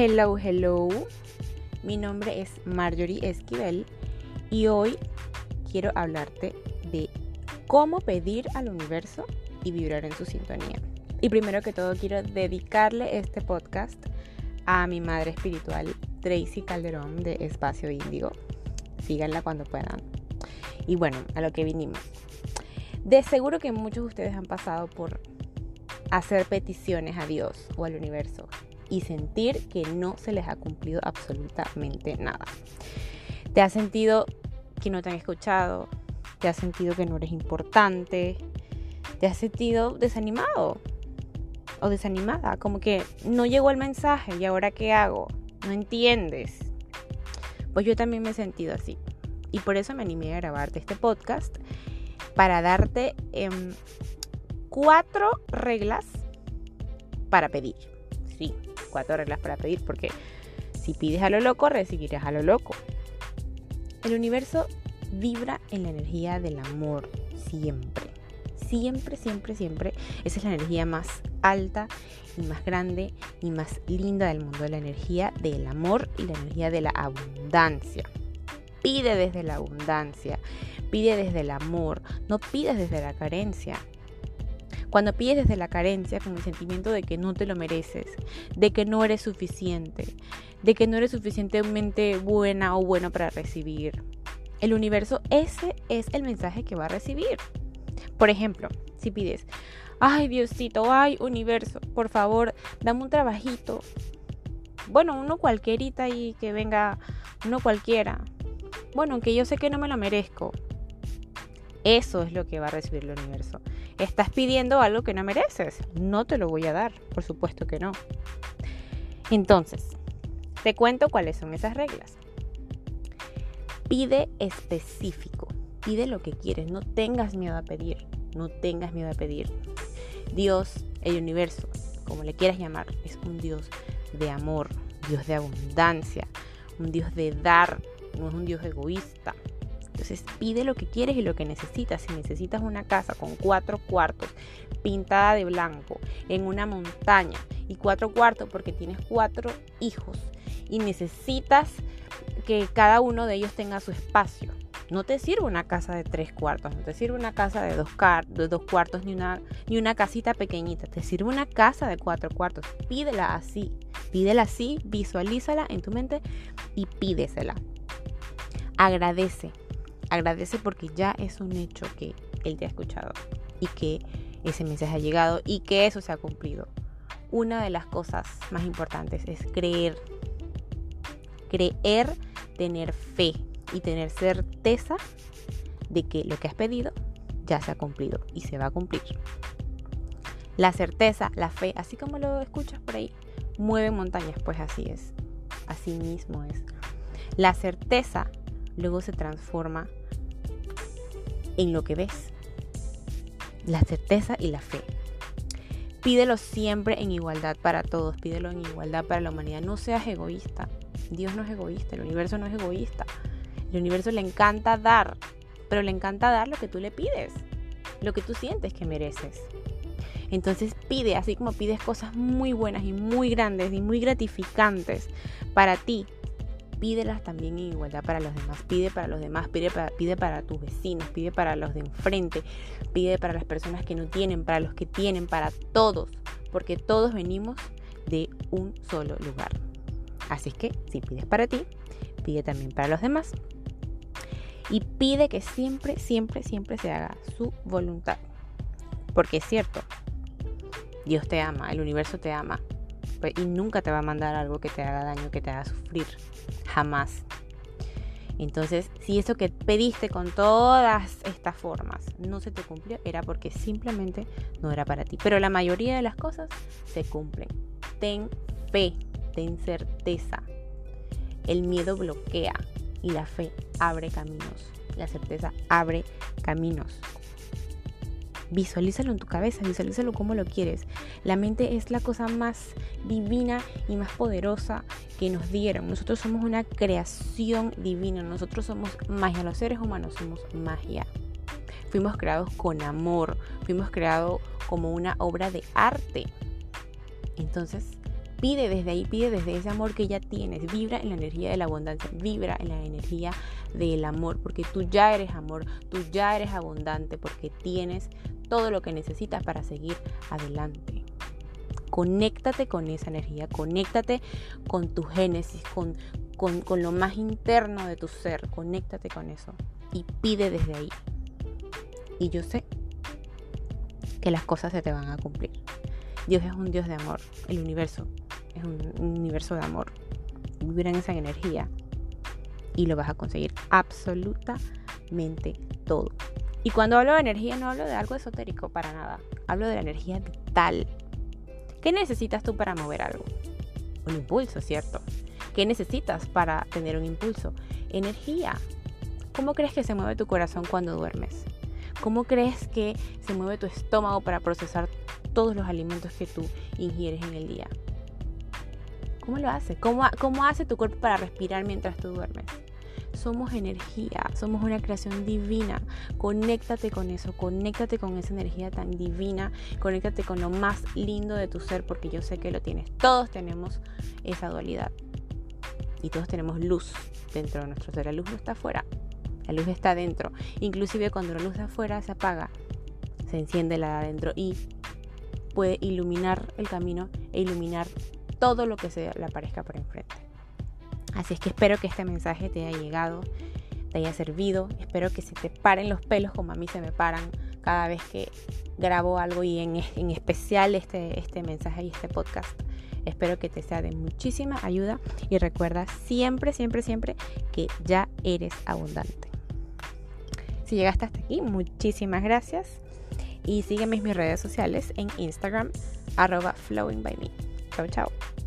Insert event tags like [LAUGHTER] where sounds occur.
Hello, hello. Mi nombre es Marjorie Esquivel y hoy quiero hablarte de cómo pedir al universo y vibrar en su sintonía. Y primero que todo quiero dedicarle este podcast a mi madre espiritual, Tracy Calderón de Espacio Índigo. Síganla cuando puedan. Y bueno, a lo que vinimos. De seguro que muchos de ustedes han pasado por hacer peticiones a Dios o al universo y sentir que no se les ha cumplido absolutamente nada. Te has sentido que no te han escuchado, te has sentido que no eres importante, te has sentido desanimado o desanimada, como que no llegó el mensaje y ahora qué hago, no entiendes. Pues yo también me he sentido así y por eso me animé a grabarte este podcast para darte em, cuatro reglas para pedir. Sí, cuatro reglas para pedir, porque si pides a lo loco, recibirás a lo loco. El universo vibra en la energía del amor, siempre. Siempre, siempre, siempre. Esa es la energía más alta y más grande y más linda del mundo. La energía del amor y la energía de la abundancia. Pide desde la abundancia, pide desde el amor, no pides desde la carencia. Cuando pides desde la carencia, con el sentimiento de que no te lo mereces, de que no eres suficiente, de que no eres suficientemente buena o bueno para recibir, el universo, ese es el mensaje que va a recibir. Por ejemplo, si pides, ay Diosito, ay universo, por favor, dame un trabajito. Bueno, uno cualquierita y que venga, uno cualquiera. Bueno, aunque yo sé que no me lo merezco. Eso es lo que va a recibir el universo. Estás pidiendo algo que no mereces. No te lo voy a dar, por supuesto que no. Entonces, te cuento cuáles son esas reglas. Pide específico. Pide lo que quieres. No tengas miedo a pedir. No tengas miedo a pedir. Dios, el universo, como le quieras llamar, es un Dios de amor, Dios de abundancia, un Dios de dar, no es un Dios egoísta. Entonces pide lo que quieres y lo que necesitas. Si necesitas una casa con cuatro cuartos, pintada de blanco, en una montaña, y cuatro cuartos porque tienes cuatro hijos y necesitas que cada uno de ellos tenga su espacio. No te sirve una casa de tres cuartos, no te sirve una casa de dos, cuartos ni una, ni una casita pequeñita. Te sirve una casa de cuatro cuartos. Pídela así, pídela así, visualízala en tu mente y pídesela. Agradece, Agradece porque ya es un hecho que Él te ha escuchado y que ese mensaje ha llegado y que eso se ha cumplido. Una de las cosas más importantes es creer. Creer, tener fe y tener certeza de que lo que has pedido ya se ha cumplido y se va a cumplir. La certeza, la fe, así como lo escuchas por ahí, mueve montañas, pues así es. Así mismo es. La certeza luego se transforma en lo que ves. La certeza y la fe. Pídelo siempre en igualdad para todos, pídelo en igualdad para la humanidad. No seas egoísta. Dios no es egoísta, el universo no es egoísta. El universo le encanta dar, pero le encanta dar lo que tú le pides, lo que tú sientes que mereces. Entonces pide, así como pides cosas muy buenas y muy grandes y muy gratificantes para ti, pídelas también en igualdad para los demás. Pide para los demás, pide para, pide para tus vecinos, pide para los de enfrente, pide para las personas que no tienen, para los que tienen, para todos, porque todos venimos de un solo lugar. Así es que si pides para ti, pide también para los demás. Y pide que siempre, siempre, siempre se haga su voluntad. Porque es cierto, Dios te ama, el universo te ama, y nunca te va a mandar algo que te haga daño, que te haga sufrir. Jamás. Entonces, si eso que pediste con todas estas formas no se te cumplió, era porque simplemente no era para ti. Pero la mayoría de las cosas se cumplen. Ten fe, ten certeza. El miedo bloquea y la fe abre caminos. La certeza abre caminos. Visualízalo en tu cabeza, visualízalo como lo quieres. La mente es la cosa más divina y más poderosa que nos dieron. Nosotros somos una creación divina, nosotros somos magia, los seres humanos somos magia. Fuimos creados con amor, fuimos creados como una obra de arte. Entonces, pide desde ahí, pide desde ese amor que ya tienes. Vibra en la energía de la abundancia, vibra en la energía del amor, porque tú ya eres amor, tú ya eres abundante, porque tienes todo lo que necesitas para seguir adelante. Conéctate con esa energía, conéctate con tu génesis, con, con, con lo más interno de tu ser, conéctate con eso y pide desde ahí. Y yo sé que las cosas se te van a cumplir. Dios es un Dios de amor, el universo es un, universo de amor. Vibra en esa energía y lo vas a conseguir absolutamente todo. Y cuando hablo de energía no hablo de algo esotérico para nada, hablo de la energía vital. ¿Qué necesitas tú para mover algo? Un impulso, ¿cierto? ¿Qué necesitas para tener un impulso? Energía. ¿Cómo crees que se mueve tu corazón cuando duermes? ¿Cómo crees que se mueve tu estómago para procesar todos los alimentos que tú ingieres en el día? ¿Cómo lo hace? ¿Cómo, ¿Cómo hace tu cuerpo para respirar mientras tú duermes? Somos energía, somos una creación divina. Conéctate con eso, conéctate con esa energía tan divina, conéctate con lo más lindo de tu ser porque yo sé que lo tienes. Todos tenemos esa dualidad y todos tenemos luz dentro de nuestro ser. La luz no está afuera, la luz está adentro. Inclusive cuando la luz de afuera se apaga, se enciende la de adentro y puede iluminar el camino e iluminar todo lo que se le aparezca por enfrente. Así es que espero que este mensaje te haya llegado, te haya servido. Espero que se te paren los pelos como a mí se me paran cada vez que grabo algo y en, [LAUGHS] en especial este, este mensaje y este podcast. Espero que te sea de muchísima ayuda y recuerda siempre, siempre, siempre que ya eres abundante. Si llegaste hasta aquí, muchísimas gracias. Y sígueme en mis redes sociales en Instagram, arroba flowing by me. Chao, chao.